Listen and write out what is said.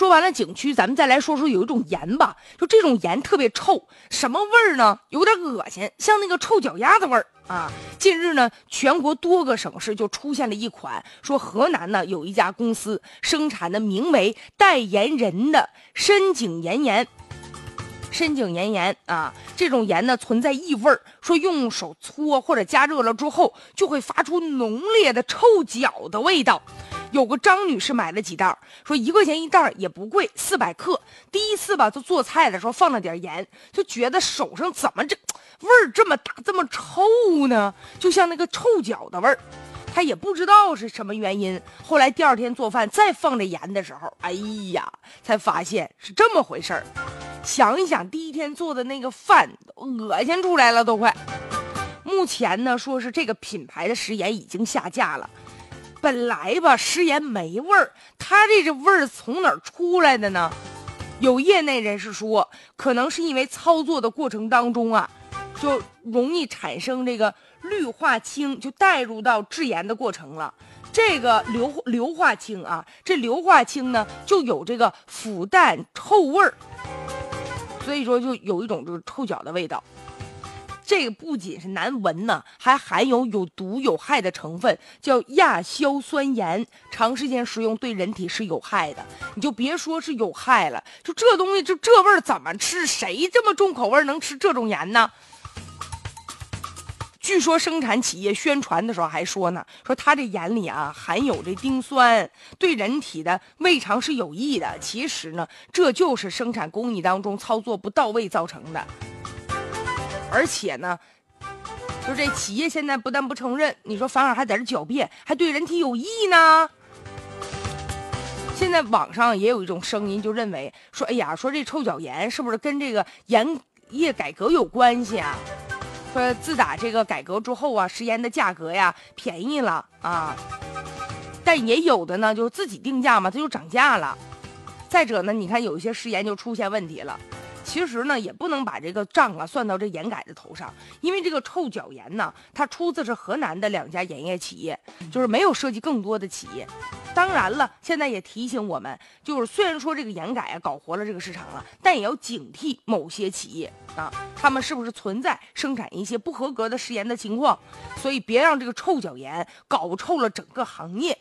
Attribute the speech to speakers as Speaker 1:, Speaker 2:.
Speaker 1: 说完了景区，咱们再来说说有一种盐吧，就这种盐特别臭，什么味儿呢？有点恶心，像那个臭脚丫子味儿啊。近日呢，全国多个省市就出现了一款，说河南呢有一家公司生产的名为“代言人”的深井盐盐。深井盐盐啊，这种盐呢存在异味儿，说用手搓或者加热了之后，就会发出浓烈的臭脚的味道。有个张女士买了几袋，说一块钱一袋也不贵，四百克。第一次吧，就做菜的时候放了点盐，就觉得手上怎么这味儿这么大，这么臭呢？就像那个臭脚的味儿。她也不知道是什么原因。后来第二天做饭再放这盐的时候，哎呀，才发现是这么回事儿。想一想，第一天做的那个饭，恶心出来了都快。目前呢，说是这个品牌的食盐已经下架了。本来吧，食盐没味儿，它这个味儿从哪儿出来的呢？有业内人士说，可能是因为操作的过程当中啊，就容易产生这个氯化氢，就带入到制盐的过程了。这个硫硫化氢啊，这硫化氢呢就有这个腐蛋臭味儿，所以说就有一种这个臭脚的味道。这个不仅是难闻呢，还含有有毒有害的成分，叫亚硝酸盐。长时间食用对人体是有害的。你就别说是有害了，就这东西就这味儿怎么吃？谁这么重口味能吃这种盐呢？据说生产企业宣传的时候还说呢，说它这盐里啊含有这丁酸，对人体的胃肠是有益的。其实呢，这就是生产工艺当中操作不到位造成的。而且呢，就这企业现在不但不承认，你说反而还在这狡辩，还对人体有益呢。现在网上也有一种声音，就认为说，哎呀，说这臭脚盐是不是跟这个盐业改革有关系啊？说自打这个改革之后啊，食盐的价格呀便宜了啊，但也有的呢，就自己定价嘛，它就涨价了。再者呢，你看有一些食盐就出现问题了。其实呢，也不能把这个账啊算到这盐改的头上，因为这个臭脚盐呢，它出自是河南的两家盐业企业，就是没有涉及更多的企业。当然了，现在也提醒我们，就是虽然说这个盐改啊搞活了这个市场了，但也要警惕某些企业啊，他们是不是存在生产一些不合格的食盐的情况，所以别让这个臭脚盐搞臭了整个行业。